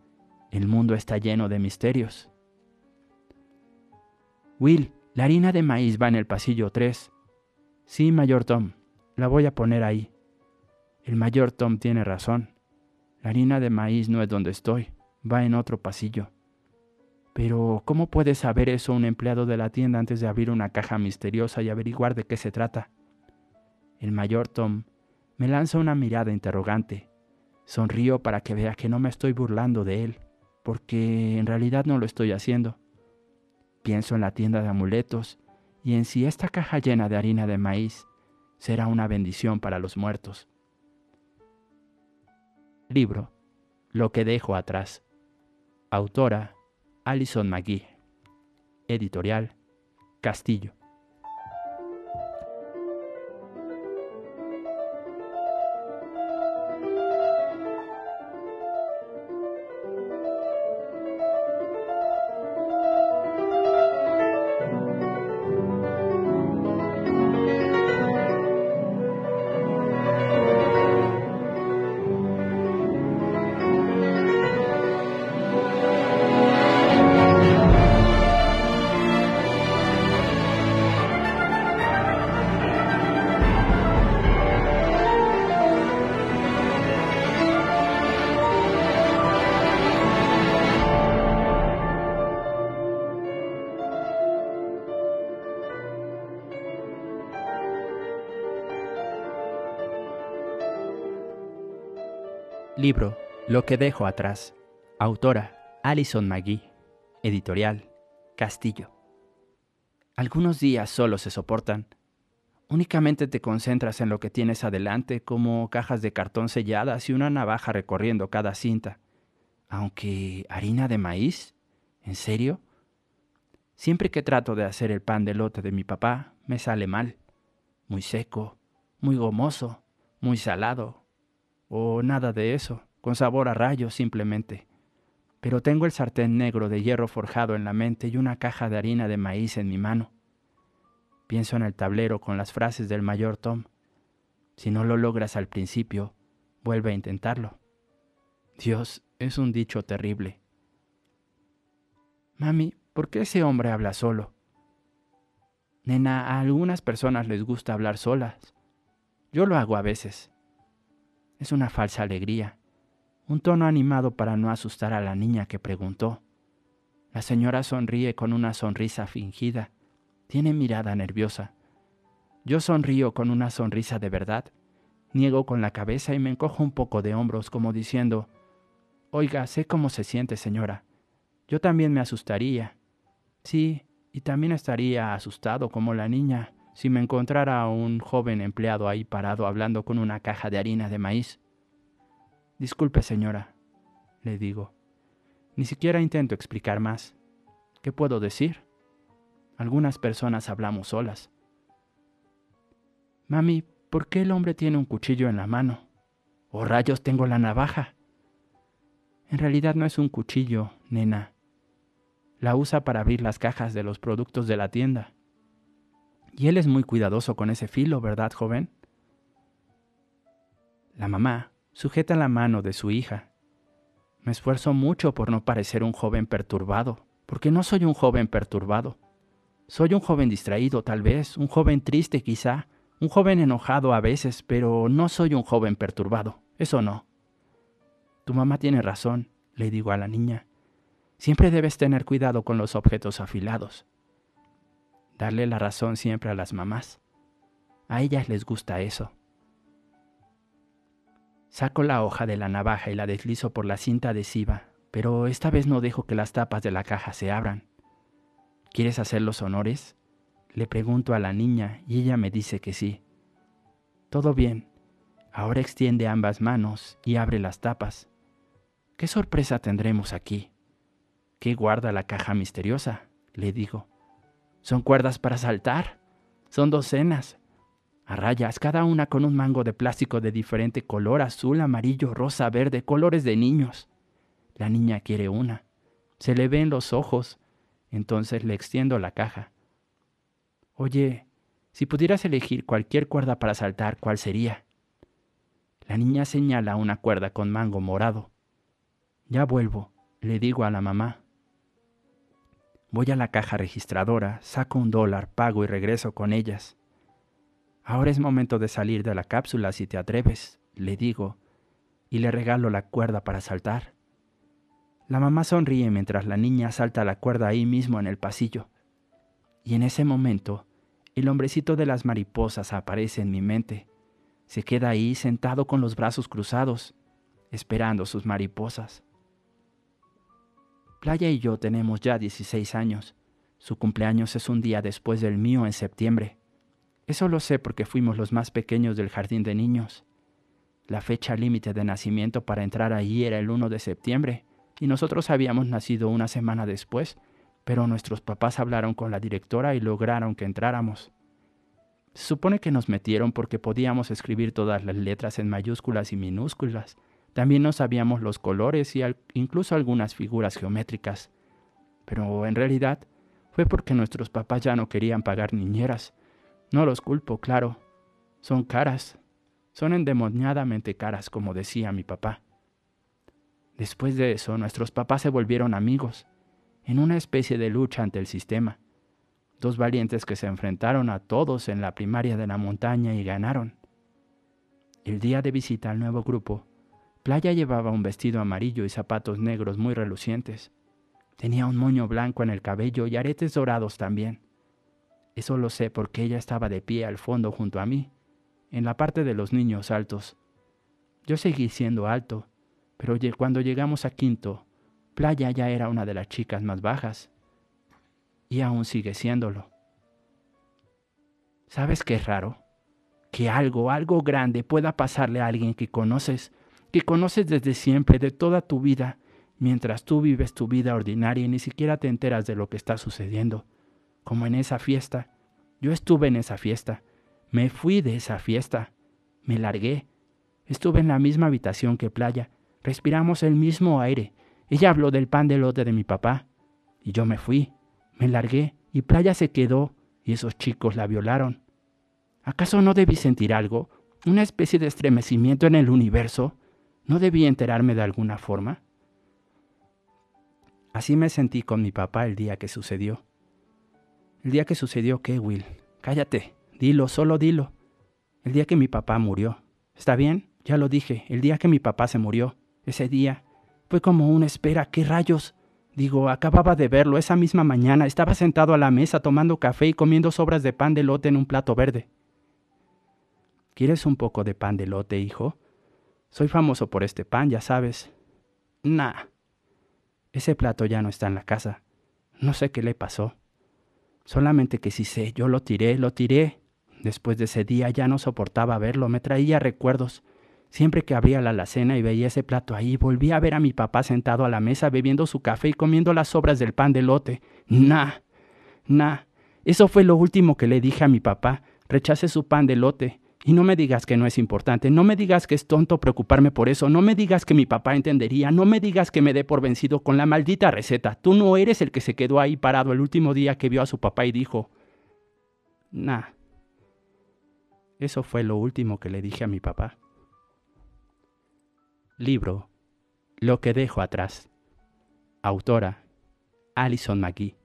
El mundo está lleno de misterios. Will, la harina de maíz va en el pasillo 3. Sí, mayor Tom, la voy a poner ahí. El mayor Tom tiene razón. La harina de maíz no es donde estoy, va en otro pasillo. Pero, ¿cómo puede saber eso un empleado de la tienda antes de abrir una caja misteriosa y averiguar de qué se trata? El mayor Tom me lanza una mirada interrogante. Sonrío para que vea que no me estoy burlando de él, porque en realidad no lo estoy haciendo. Pienso en la tienda de amuletos y en si esta caja llena de harina de maíz será una bendición para los muertos. Libro Lo que dejo atrás. Autora Alison McGee. Editorial Castillo. Libro Lo que dejo atrás. Autora Alison McGee. Editorial Castillo. Algunos días solo se soportan. Únicamente te concentras en lo que tienes adelante, como cajas de cartón selladas y una navaja recorriendo cada cinta. Aunque harina de maíz, ¿en serio? Siempre que trato de hacer el pan de lote de mi papá, me sale mal. Muy seco, muy gomoso, muy salado, o nada de eso, con sabor a rayos simplemente. Pero tengo el sartén negro de hierro forjado en la mente y una caja de harina de maíz en mi mano. Pienso en el tablero con las frases del mayor Tom. Si no lo logras al principio, vuelve a intentarlo. Dios, es un dicho terrible. Mami, ¿por qué ese hombre habla solo? Nena, a algunas personas les gusta hablar solas. Yo lo hago a veces. Es una falsa alegría, un tono animado para no asustar a la niña que preguntó. La señora sonríe con una sonrisa fingida, tiene mirada nerviosa. Yo sonrío con una sonrisa de verdad, niego con la cabeza y me encojo un poco de hombros como diciendo, Oiga, sé cómo se siente, señora. Yo también me asustaría. Sí, y también estaría asustado como la niña si me encontrara a un joven empleado ahí parado hablando con una caja de harina de maíz. Disculpe, señora, le digo. Ni siquiera intento explicar más. ¿Qué puedo decir? Algunas personas hablamos solas. Mami, ¿por qué el hombre tiene un cuchillo en la mano? ¿O rayos tengo la navaja? En realidad no es un cuchillo, nena. La usa para abrir las cajas de los productos de la tienda. Y él es muy cuidadoso con ese filo, ¿verdad, joven? La mamá sujeta la mano de su hija. Me esfuerzo mucho por no parecer un joven perturbado, porque no soy un joven perturbado. Soy un joven distraído, tal vez, un joven triste quizá, un joven enojado a veces, pero no soy un joven perturbado, eso no. Tu mamá tiene razón, le digo a la niña. Siempre debes tener cuidado con los objetos afilados. Darle la razón siempre a las mamás. A ellas les gusta eso. Saco la hoja de la navaja y la deslizo por la cinta adhesiva, pero esta vez no dejo que las tapas de la caja se abran. ¿Quieres hacer los honores? Le pregunto a la niña y ella me dice que sí. Todo bien. Ahora extiende ambas manos y abre las tapas. ¿Qué sorpresa tendremos aquí? ¿Qué guarda la caja misteriosa? Le digo. Son cuerdas para saltar. Son docenas. A rayas, cada una con un mango de plástico de diferente color, azul, amarillo, rosa, verde, colores de niños. La niña quiere una. Se le ven los ojos. Entonces le extiendo la caja. Oye, si pudieras elegir cualquier cuerda para saltar, ¿cuál sería? La niña señala una cuerda con mango morado. Ya vuelvo, le digo a la mamá. Voy a la caja registradora, saco un dólar, pago y regreso con ellas. Ahora es momento de salir de la cápsula si te atreves, le digo, y le regalo la cuerda para saltar. La mamá sonríe mientras la niña salta la cuerda ahí mismo en el pasillo. Y en ese momento, el hombrecito de las mariposas aparece en mi mente. Se queda ahí sentado con los brazos cruzados, esperando sus mariposas. Playa y yo tenemos ya 16 años. Su cumpleaños es un día después del mío en septiembre. Eso lo sé porque fuimos los más pequeños del jardín de niños. La fecha límite de nacimiento para entrar allí era el 1 de septiembre, y nosotros habíamos nacido una semana después, pero nuestros papás hablaron con la directora y lograron que entráramos. Se supone que nos metieron porque podíamos escribir todas las letras en mayúsculas y minúsculas, también no sabíamos los colores y incluso algunas figuras geométricas. Pero en realidad fue porque nuestros papás ya no querían pagar niñeras. No los culpo, claro. Son caras. Son endemoniadamente caras, como decía mi papá. Después de eso, nuestros papás se volvieron amigos, en una especie de lucha ante el sistema. Dos valientes que se enfrentaron a todos en la primaria de la montaña y ganaron. El día de visita al nuevo grupo, Playa llevaba un vestido amarillo y zapatos negros muy relucientes. Tenía un moño blanco en el cabello y aretes dorados también. Eso lo sé porque ella estaba de pie al fondo junto a mí, en la parte de los niños altos. Yo seguí siendo alto, pero cuando llegamos a quinto, Playa ya era una de las chicas más bajas. Y aún sigue siéndolo. ¿Sabes qué es raro? Que algo, algo grande pueda pasarle a alguien que conoces que conoces desde siempre, de toda tu vida, mientras tú vives tu vida ordinaria y ni siquiera te enteras de lo que está sucediendo. Como en esa fiesta. Yo estuve en esa fiesta. Me fui de esa fiesta. Me largué. Estuve en la misma habitación que Playa. Respiramos el mismo aire. Ella habló del pan de lote de mi papá. Y yo me fui. Me largué y Playa se quedó y esos chicos la violaron. ¿Acaso no debí sentir algo? ¿Una especie de estremecimiento en el universo? ¿No debía enterarme de alguna forma? Así me sentí con mi papá el día que sucedió. ¿El día que sucedió qué, Will? Cállate, dilo, solo dilo. El día que mi papá murió. ¿Está bien? Ya lo dije, el día que mi papá se murió. Ese día fue como una espera, ¿qué rayos? Digo, acababa de verlo esa misma mañana, estaba sentado a la mesa tomando café y comiendo sobras de pan de lote en un plato verde. ¿Quieres un poco de pan de lote, hijo? Soy famoso por este pan, ya sabes. Nah. Ese plato ya no está en la casa. No sé qué le pasó. Solamente que sí sé, yo lo tiré, lo tiré. Después de ese día ya no soportaba verlo, me traía recuerdos. Siempre que abría la alacena y veía ese plato ahí, volvía a ver a mi papá sentado a la mesa bebiendo su café y comiendo las sobras del pan de lote. Nah, nah. Eso fue lo último que le dije a mi papá. Rechace su pan de lote. Y no me digas que no es importante, no me digas que es tonto preocuparme por eso, no me digas que mi papá entendería, no me digas que me dé por vencido con la maldita receta. Tú no eres el que se quedó ahí parado el último día que vio a su papá y dijo, nah. Eso fue lo último que le dije a mi papá. Libro Lo que dejo atrás. Autora Alison McGee.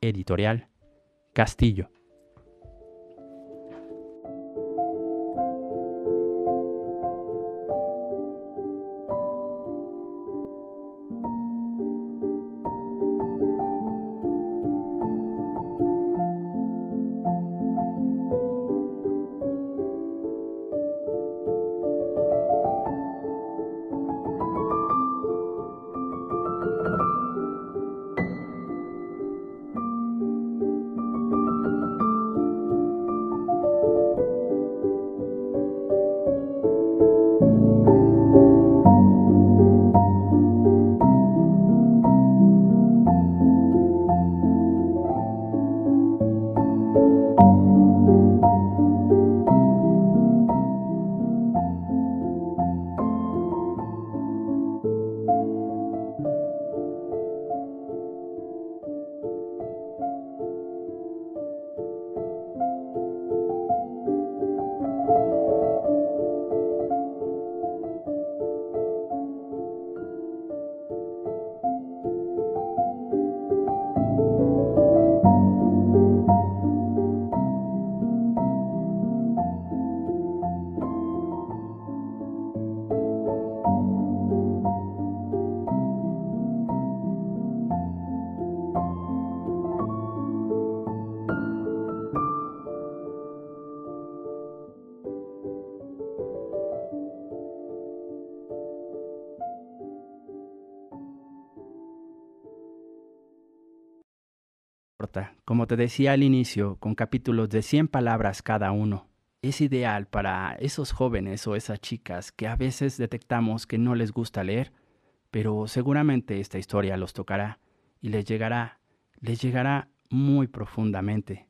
Editorial Castillo. Te decía al inicio, con capítulos de 100 palabras cada uno. Es ideal para esos jóvenes o esas chicas que a veces detectamos que no les gusta leer, pero seguramente esta historia los tocará y les llegará, les llegará muy profundamente.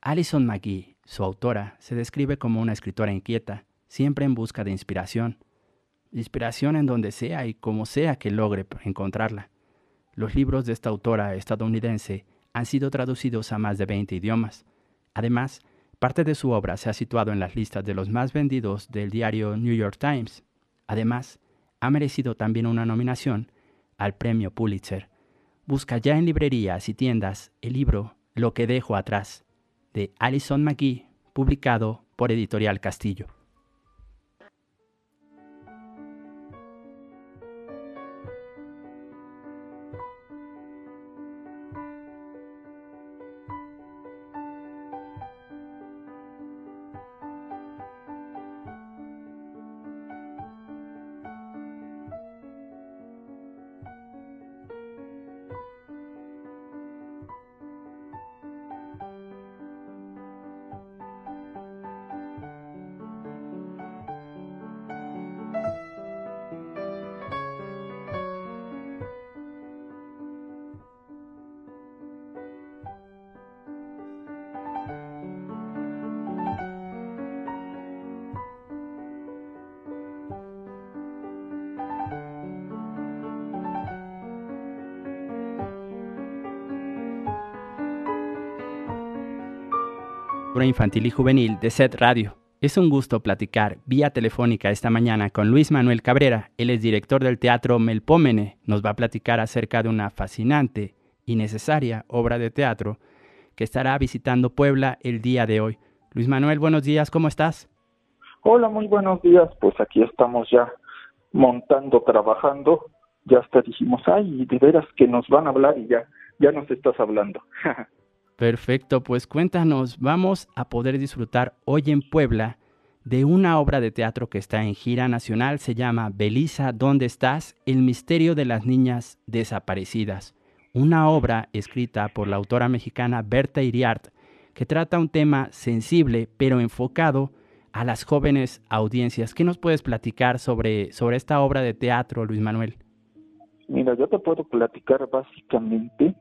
Alison McGee, su autora, se describe como una escritora inquieta, siempre en busca de inspiración. Inspiración en donde sea y como sea que logre encontrarla. Los libros de esta autora estadounidense han sido traducidos a más de 20 idiomas. Además, parte de su obra se ha situado en las listas de los más vendidos del diario New York Times. Además, ha merecido también una nominación al premio Pulitzer. Busca ya en librerías y tiendas el libro Lo que dejo atrás, de Alison McGee, publicado por Editorial Castillo. Infantil y juvenil de SET Radio. Es un gusto platicar vía telefónica esta mañana con Luis Manuel Cabrera. Él es director del Teatro Melpómene. Nos va a platicar acerca de una fascinante y necesaria obra de teatro que estará visitando Puebla el día de hoy. Luis Manuel, buenos días, ¿cómo estás? Hola, muy buenos días. Pues aquí estamos ya montando, trabajando. Ya hasta dijimos, ay, de veras que nos van a hablar y ya, ya nos estás hablando. Perfecto, pues cuéntanos, vamos a poder disfrutar hoy en Puebla de una obra de teatro que está en gira nacional, se llama Belisa, ¿dónde estás? El misterio de las niñas desaparecidas. Una obra escrita por la autora mexicana Berta Iriart, que trata un tema sensible pero enfocado a las jóvenes audiencias. ¿Qué nos puedes platicar sobre, sobre esta obra de teatro, Luis Manuel? Mira, yo te puedo platicar básicamente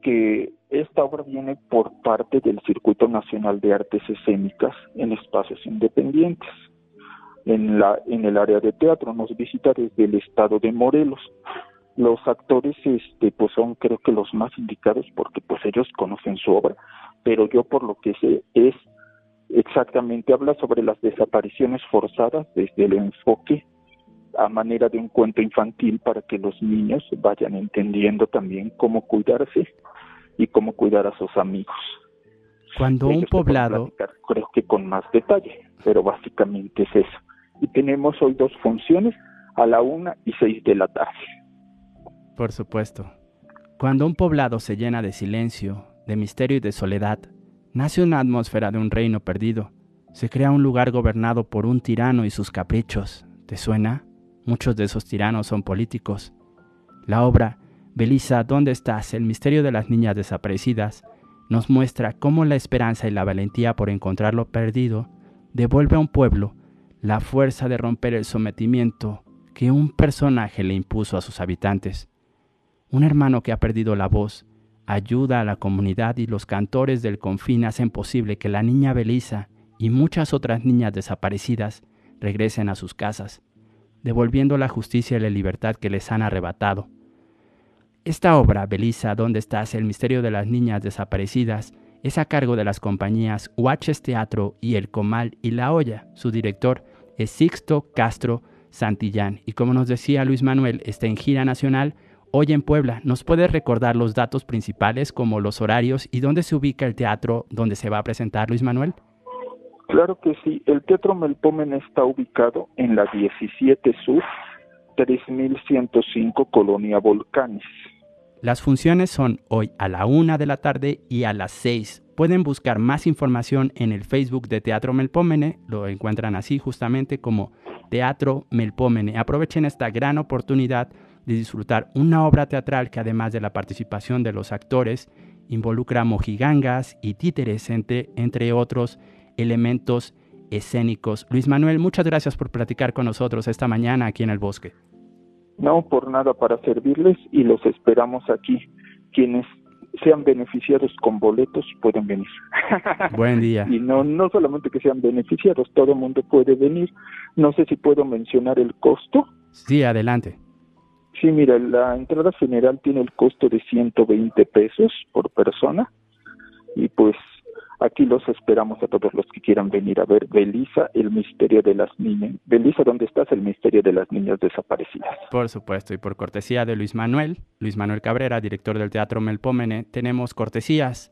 que esta obra viene por parte del Circuito Nacional de Artes Escénicas en espacios independientes. En, la, en el área de teatro nos visita desde el estado de Morelos. Los actores este, pues son creo que los más indicados porque pues ellos conocen su obra, pero yo por lo que sé es exactamente habla sobre las desapariciones forzadas desde el enfoque a manera de un cuento infantil para que los niños vayan entendiendo también cómo cuidarse y cómo cuidar a sus amigos. Cuando un poblado... Creo que con más detalle, pero básicamente es eso. Y tenemos hoy dos funciones a la una y seis de la tarde. Por supuesto. Cuando un poblado se llena de silencio, de misterio y de soledad, nace una atmósfera de un reino perdido. Se crea un lugar gobernado por un tirano y sus caprichos. ¿Te suena? Muchos de esos tiranos son políticos. La obra Belisa, ¿dónde estás? El misterio de las niñas desaparecidas nos muestra cómo la esperanza y la valentía por encontrar lo perdido devuelve a un pueblo la fuerza de romper el sometimiento que un personaje le impuso a sus habitantes. Un hermano que ha perdido la voz ayuda a la comunidad y los cantores del confín hacen posible que la niña Belisa y muchas otras niñas desaparecidas regresen a sus casas, devolviendo la justicia y la libertad que les han arrebatado. Esta obra, Belisa, ¿Dónde estás? El misterio de las niñas desaparecidas, es a cargo de las compañías Huaches Teatro y El Comal y La Olla. Su director es Sixto Castro Santillán. Y como nos decía Luis Manuel, está en gira nacional hoy en Puebla. ¿Nos puedes recordar los datos principales como los horarios y dónde se ubica el teatro donde se va a presentar Luis Manuel? Claro que sí. El Teatro Melpomen está ubicado en la 17 Sur, 3105 Colonia Volcanes. Las funciones son hoy a la una de la tarde y a las 6. Pueden buscar más información en el Facebook de Teatro Melpómene, lo encuentran así justamente como Teatro Melpómene. Aprovechen esta gran oportunidad de disfrutar una obra teatral que además de la participación de los actores involucra mojigangas y títeres, entre, entre otros elementos escénicos. Luis Manuel, muchas gracias por platicar con nosotros esta mañana aquí en el bosque. No, por nada, para servirles y los esperamos aquí. Quienes sean beneficiados con boletos pueden venir. Buen día. y no, no solamente que sean beneficiados, todo el mundo puede venir. No sé si puedo mencionar el costo. Sí, adelante. Sí, mira, la entrada general tiene el costo de 120 pesos por persona y pues Aquí los esperamos a todos los que quieran venir a ver Belisa, el misterio de las niñas. Belisa, ¿dónde estás? El misterio de las niñas desaparecidas. Por supuesto, y por cortesía de Luis Manuel, Luis Manuel Cabrera, director del Teatro Melpómene, tenemos cortesías,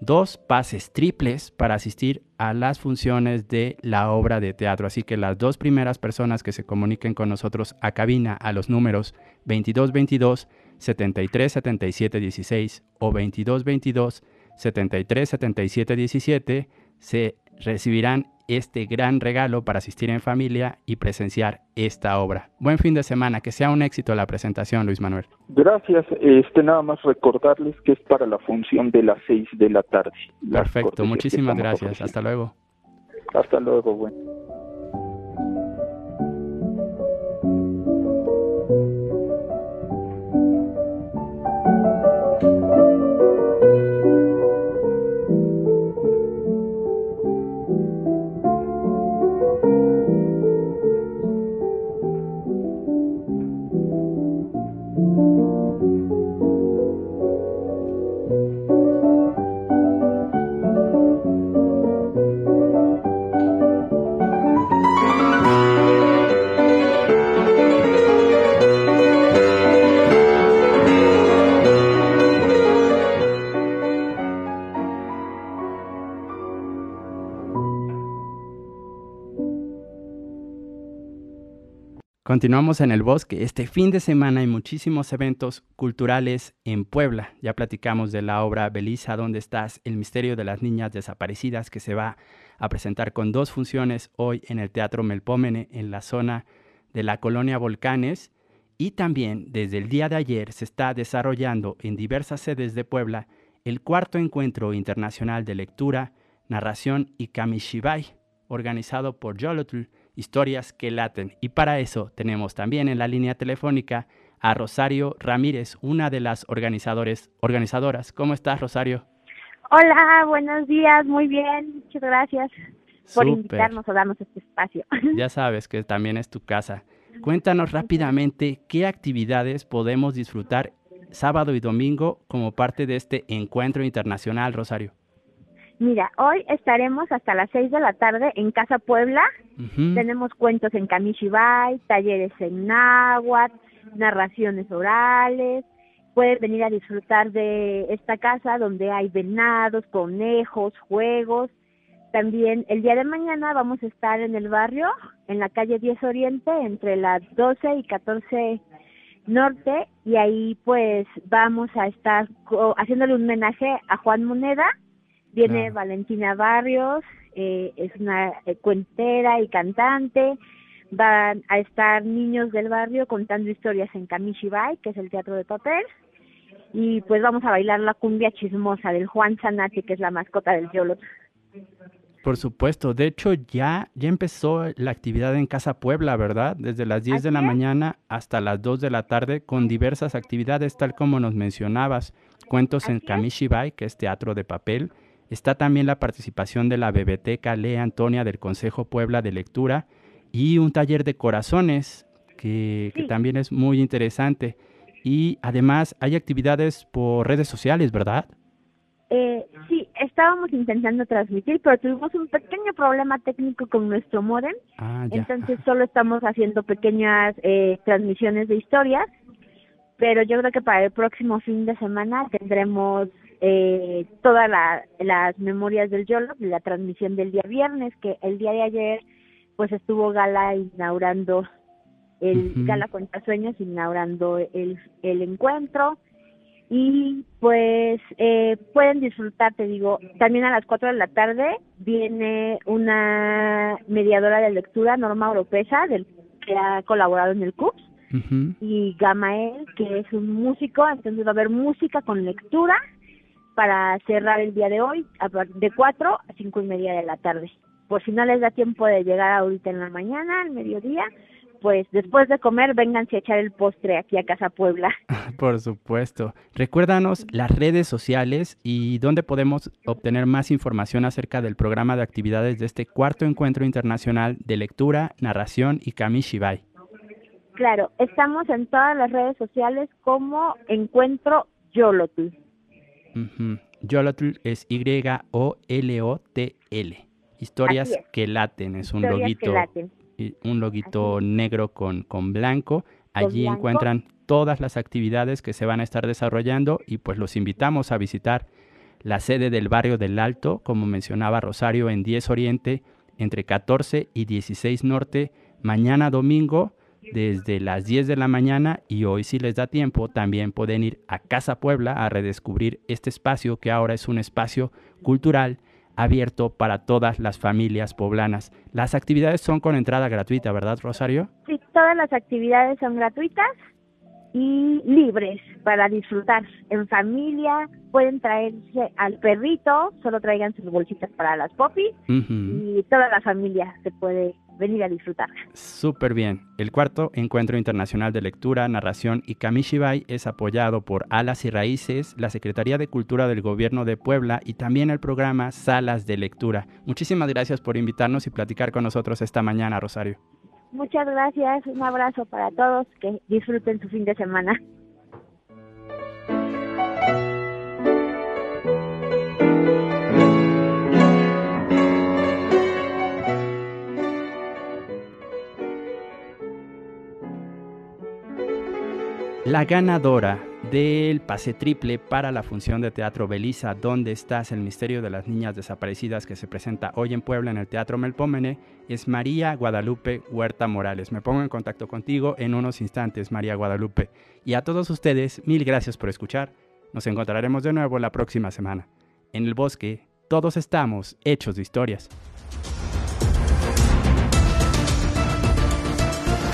dos pases triples para asistir a las funciones de la obra de teatro. Así que las dos primeras personas que se comuniquen con nosotros a cabina a los números 2222 737716 o 2222 73 77 17 se recibirán este gran regalo para asistir en familia y presenciar esta obra. Buen fin de semana, que sea un éxito la presentación, Luis Manuel. Gracias, este nada más recordarles que es para la función de las 6 de la tarde. Perfecto, muchísimas gracias. Hasta luego. Hasta luego, bueno. Continuamos en el bosque. Este fin de semana hay muchísimos eventos culturales en Puebla. Ya platicamos de la obra Belisa, ¿dónde estás? El misterio de las niñas desaparecidas, que se va a presentar con dos funciones hoy en el Teatro Melpómene, en la zona de la colonia Volcanes. Y también desde el día de ayer se está desarrollando en diversas sedes de Puebla el cuarto encuentro internacional de lectura, narración y kamishibai, organizado por Yolotl historias que laten. Y para eso tenemos también en la línea telefónica a Rosario Ramírez, una de las organizadores, organizadoras. ¿Cómo estás, Rosario? Hola, buenos días, muy bien, muchas gracias por invitarnos a darnos este espacio. Ya sabes que también es tu casa. Cuéntanos rápidamente qué actividades podemos disfrutar sábado y domingo como parte de este encuentro internacional, Rosario. Mira, hoy estaremos hasta las 6 de la tarde en Casa Puebla. Tenemos cuentos en Kamishibai, talleres en náhuatl, narraciones orales. Puedes venir a disfrutar de esta casa donde hay venados, conejos, juegos. También el día de mañana vamos a estar en el barrio, en la calle 10 Oriente, entre las 12 y 14 Norte, y ahí pues vamos a estar haciéndole un homenaje a Juan Moneda Viene Valentina Barrios, eh, es una eh, cuentera y cantante. Van a estar niños del barrio contando historias en Kamishibai, que es el teatro de papel. Y pues vamos a bailar la cumbia chismosa del Juan Sanati, que es la mascota del Yolot. Por supuesto, de hecho ya, ya empezó la actividad en Casa Puebla, ¿verdad? Desde las 10 de la mañana hasta las 2 de la tarde con diversas actividades, tal como nos mencionabas. Cuentos en Kamishibai, que es teatro de papel, Está también la participación de la Biblioteca Lea Antonia del Consejo Puebla de Lectura y un taller de corazones que, también es muy interesante. Y además hay actividades por redes sociales, ¿verdad? Eh, sí, estábamos intentando transmitir, pero tuvimos un pequeño problema técnico con nuestro modem. Ah, entonces solo estamos haciendo pequeñas eh, transmisiones de historias, pero yo creo que para el próximo fin de semana tendremos eh, todas las memorias del YOLO, la transmisión del día viernes, que el día de ayer pues estuvo Gala inaugurando el Gala Cuenta Sueños, inaugurando el, el encuentro. Y pues eh, pueden disfrutar, te digo, también a las 4 de la tarde viene una mediadora de lectura, Norma Oropesa, del, que ha colaborado en el CUPS, y Gamael, que es un músico, entonces va a haber música con lectura, para cerrar el día de hoy de 4 a 5 y media de la tarde. Por si no les da tiempo de llegar ahorita en la mañana, al mediodía, pues después de comer vénganse a echar el postre aquí a Casa Puebla. Por supuesto. Recuérdanos las redes sociales y dónde podemos obtener más información acerca del programa de actividades de este cuarto encuentro internacional de lectura, narración y kamishibai. Claro, estamos en todas las redes sociales como Encuentro Yolotl. Yolotl es Y-O-L-O-T-L. Historias que laten, es un loguito un loguito negro con, con blanco. Allí encuentran todas las actividades que se van a estar desarrollando y pues los invitamos a visitar la sede del barrio del Alto, como mencionaba Rosario, en 10 Oriente, entre 14 y 16 Norte, mañana domingo desde las 10 de la mañana y hoy si les da tiempo también pueden ir a Casa Puebla a redescubrir este espacio que ahora es un espacio cultural abierto para todas las familias poblanas. Las actividades son con entrada gratuita, ¿verdad, Rosario? Sí, todas las actividades son gratuitas y libres para disfrutar en familia. Pueden traerse al perrito, solo traigan sus bolsitas para las popis y toda la familia se puede venir a disfrutar. Súper bien. El cuarto Encuentro Internacional de Lectura, Narración y Kamishibai es apoyado por Alas y Raíces, la Secretaría de Cultura del Gobierno de Puebla y también el programa Salas de Lectura. Muchísimas gracias por invitarnos y platicar con nosotros esta mañana, Rosario. Muchas gracias, un abrazo para todos, que disfruten su fin de semana. La ganadora del pase triple para la función de teatro Belisa, ¿Dónde estás? El misterio de las niñas desaparecidas que se presenta hoy en Puebla en el Teatro Melpómene es María Guadalupe Huerta Morales. Me pongo en contacto contigo en unos instantes, María Guadalupe. Y a todos ustedes, mil gracias por escuchar. Nos encontraremos de nuevo la próxima semana. En el bosque, todos estamos hechos de historias.